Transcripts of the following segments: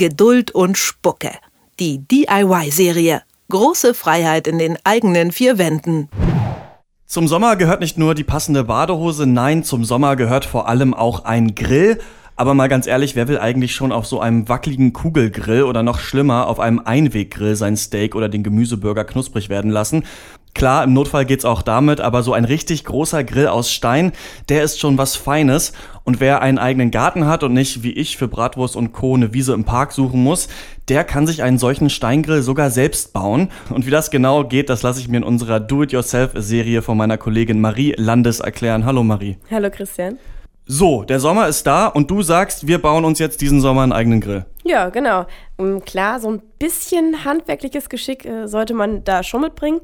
Geduld und Spucke. Die DIY-Serie. Große Freiheit in den eigenen vier Wänden. Zum Sommer gehört nicht nur die passende Badehose, nein, zum Sommer gehört vor allem auch ein Grill. Aber mal ganz ehrlich, wer will eigentlich schon auf so einem wackeligen Kugelgrill oder noch schlimmer auf einem Einweggrill sein Steak oder den Gemüseburger knusprig werden lassen? Klar, im Notfall geht's auch damit, aber so ein richtig großer Grill aus Stein, der ist schon was Feines. Und wer einen eigenen Garten hat und nicht wie ich für Bratwurst und Co. eine Wiese im Park suchen muss, der kann sich einen solchen Steingrill sogar selbst bauen. Und wie das genau geht, das lasse ich mir in unserer Do-it-yourself-Serie von meiner Kollegin Marie Landes erklären. Hallo Marie. Hallo Christian. So, der Sommer ist da und du sagst, wir bauen uns jetzt diesen Sommer einen eigenen Grill. Ja, genau. Klar, so ein bisschen handwerkliches Geschick äh, sollte man da schon mitbringen.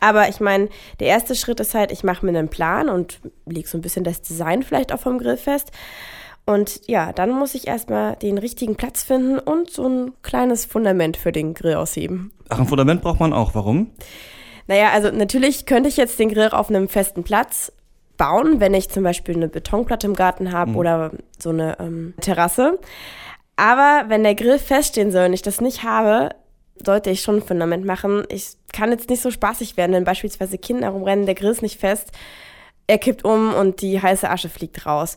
Aber ich meine, der erste Schritt ist halt, ich mache mir einen Plan und lege so ein bisschen das Design vielleicht auch vom Grill fest. Und ja, dann muss ich erstmal den richtigen Platz finden und so ein kleines Fundament für den Grill ausheben. Ach, ein Fundament braucht man auch. Warum? Naja, also natürlich könnte ich jetzt den Grill auf einem festen Platz bauen, wenn ich zum Beispiel eine Betonplatte im Garten habe mhm. oder so eine ähm, Terrasse. Aber wenn der Grill feststehen soll und ich das nicht habe, sollte ich schon ein Fundament machen. Ich kann jetzt nicht so spaßig werden, wenn beispielsweise Kinder rumrennen, der Grill ist nicht fest, er kippt um und die heiße Asche fliegt raus.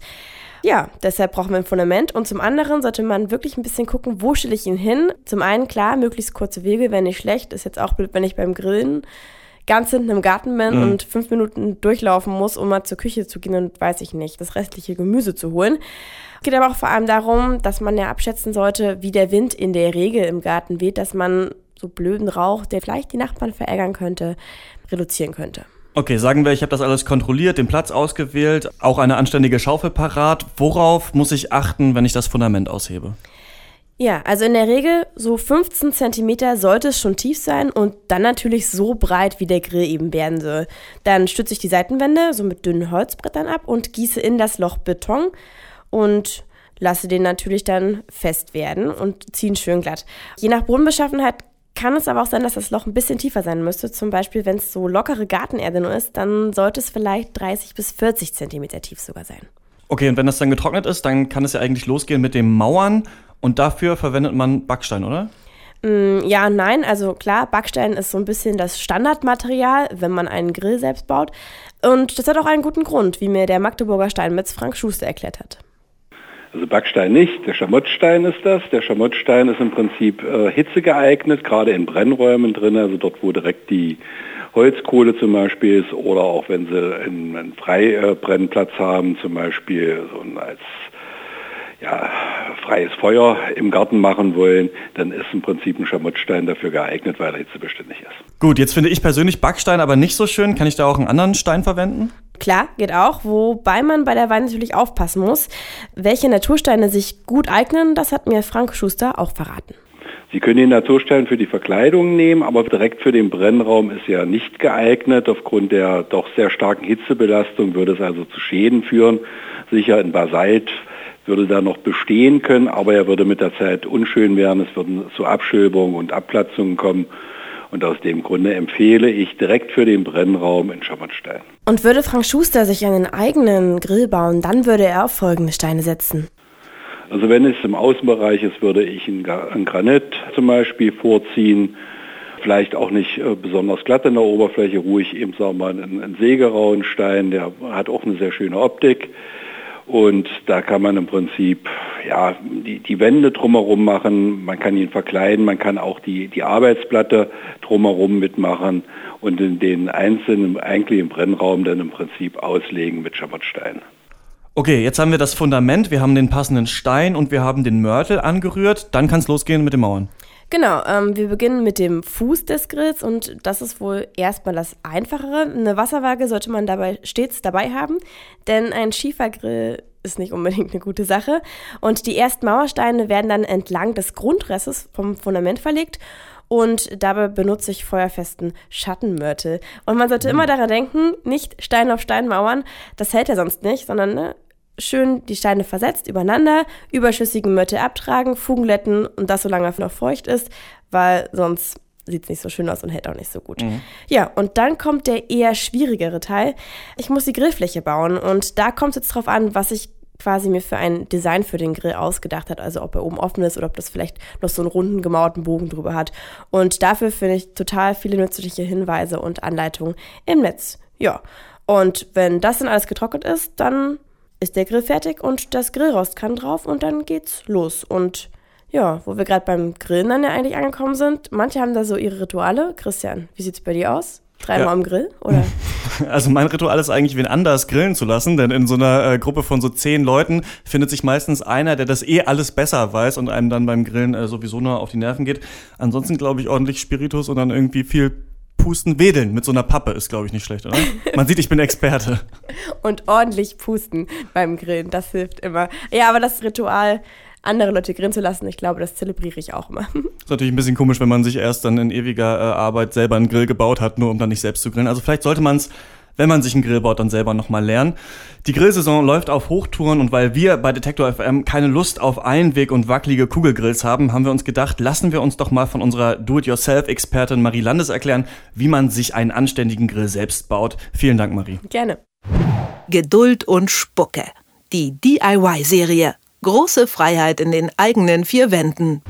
Ja, deshalb brauchen wir ein Fundament. Und zum anderen sollte man wirklich ein bisschen gucken, wo stelle ich ihn hin. Zum einen, klar, möglichst kurze Wege wäre nicht schlecht. Ist jetzt auch blöd, wenn ich beim Grillen ganz hinten im Garten bin mhm. und fünf Minuten durchlaufen muss, um mal zur Küche zu gehen und weiß ich nicht, das restliche Gemüse zu holen. Es geht aber auch vor allem darum, dass man ja abschätzen sollte, wie der Wind in der Regel im Garten weht, dass man so blöden Rauch, der vielleicht die Nachbarn verärgern könnte, reduzieren könnte. Okay, sagen wir, ich habe das alles kontrolliert, den Platz ausgewählt, auch eine anständige Schaufel parat. Worauf muss ich achten, wenn ich das Fundament aushebe? Ja, also in der Regel so 15 Zentimeter sollte es schon tief sein und dann natürlich so breit, wie der Grill eben werden soll. Dann stütze ich die Seitenwände so mit dünnen Holzbrettern ab und gieße in das Loch Beton und lasse den natürlich dann fest werden und ziehe ihn schön glatt. Je nach Bodenbeschaffenheit kann es aber auch sein, dass das Loch ein bisschen tiefer sein müsste. Zum Beispiel, wenn es so lockere Gartenerde nur ist, dann sollte es vielleicht 30 bis 40 Zentimeter tief sogar sein. Okay, und wenn das dann getrocknet ist, dann kann es ja eigentlich losgehen mit dem Mauern. Und dafür verwendet man Backstein, oder? Mm, ja, nein, also klar, Backstein ist so ein bisschen das Standardmaterial, wenn man einen Grill selbst baut. Und das hat auch einen guten Grund, wie mir der Magdeburger Steinmetz Frank Schuster erklärt hat. Also Backstein nicht, der Schamottstein ist das. Der Schamottstein ist im Prinzip äh, Hitze geeignet, gerade in Brennräumen drin, also dort, wo direkt die Holzkohle zum Beispiel ist oder auch wenn sie einen, einen Freibrennplatz haben, zum Beispiel so als ja, freies Feuer im Garten machen wollen, dann ist im Prinzip ein Schamottstein dafür geeignet, weil er hitzebeständig ist. Gut, jetzt finde ich persönlich Backstein aber nicht so schön. Kann ich da auch einen anderen Stein verwenden? Klar, geht auch, wobei man bei der Wahl natürlich aufpassen muss. Welche Natursteine sich gut eignen, das hat mir Frank Schuster auch verraten. Sie können den Naturstein für die Verkleidung nehmen, aber direkt für den Brennraum ist er nicht geeignet. Aufgrund der doch sehr starken Hitzebelastung würde es also zu Schäden führen. Sicher in Basalt würde da noch bestehen können, aber er würde mit der Zeit unschön werden. Es würden zu Abschilbungen und Abplatzungen kommen. Und aus dem Grunde empfehle ich direkt für den Brennraum in Schammernstein. Und würde Frank Schuster sich einen eigenen Grill bauen, dann würde er auf folgende Steine setzen. Also wenn es im Außenbereich ist, würde ich einen Granit zum Beispiel vorziehen. Vielleicht auch nicht äh, besonders glatt in der Oberfläche, ruhig eben sagen wir mal einen, einen sägerauen Stein, der hat auch eine sehr schöne Optik. Und da kann man im Prinzip ja, die, die Wände drumherum machen, man kann ihn verkleiden, man kann auch die, die Arbeitsplatte drumherum mitmachen und in den einzelnen eigentlichen Brennraum dann im Prinzip auslegen mit Schabertstein. Okay, jetzt haben wir das Fundament, wir haben den passenden Stein und wir haben den Mörtel angerührt. Dann kann es losgehen mit den Mauern. Genau, ähm, wir beginnen mit dem Fuß des Grills und das ist wohl erstmal das Einfachere. Eine Wasserwaage sollte man dabei stets dabei haben, denn ein Schiefergrill ist nicht unbedingt eine gute Sache. Und die ersten Mauersteine werden dann entlang des Grundrisses vom Fundament verlegt und dabei benutze ich feuerfesten Schattenmörtel. Und man sollte immer mhm. daran denken, nicht Stein auf Stein mauern, das hält ja sonst nicht, sondern ne, schön die Steine versetzt übereinander, überschüssigen Mörtel abtragen, Fugenletten und das solange er noch feucht ist, weil sonst sieht es nicht so schön aus und hält auch nicht so gut. Mhm. Ja, und dann kommt der eher schwierigere Teil. Ich muss die Grillfläche bauen und da kommt es jetzt drauf an, was ich quasi mir für ein Design für den Grill ausgedacht hat. Also ob er oben offen ist oder ob das vielleicht noch so einen runden gemauerten Bogen drüber hat. Und dafür finde ich total viele nützliche Hinweise und Anleitungen im Netz. Ja. Und wenn das dann alles getrocknet ist, dann ist der Grill fertig und das Grillrost kann drauf und dann geht's los. Und ja, wo wir gerade beim Grillen dann ja eigentlich angekommen sind, manche haben da so ihre Rituale. Christian, wie sieht's bei dir aus? Dreimal ja. am Grill, oder? Also mein Ritual ist eigentlich, wen anders grillen zu lassen, denn in so einer äh, Gruppe von so zehn Leuten findet sich meistens einer, der das eh alles besser weiß und einem dann beim Grillen äh, sowieso nur auf die Nerven geht. Ansonsten glaube ich ordentlich Spiritus und dann irgendwie viel pusten, wedeln mit so einer Pappe ist, glaube ich, nicht schlecht, oder? Man sieht, ich bin Experte. und ordentlich pusten beim Grillen, das hilft immer. Ja, aber das Ritual andere Leute grillen zu lassen. Ich glaube, das zelebriere ich auch immer. Ist natürlich ein bisschen komisch, wenn man sich erst dann in ewiger äh, Arbeit selber einen Grill gebaut hat, nur um dann nicht selbst zu grillen. Also vielleicht sollte man es wenn man sich einen Grill baut, dann selber nochmal lernen. Die Grillsaison läuft auf Hochtouren und weil wir bei Detektor FM keine Lust auf Einweg und wackelige Kugelgrills haben, haben wir uns gedacht, lassen wir uns doch mal von unserer Do-it-yourself-Expertin Marie Landes erklären, wie man sich einen anständigen Grill selbst baut. Vielen Dank, Marie. Gerne. Geduld und Spucke. Die DIY-Serie Große Freiheit in den eigenen vier Wänden.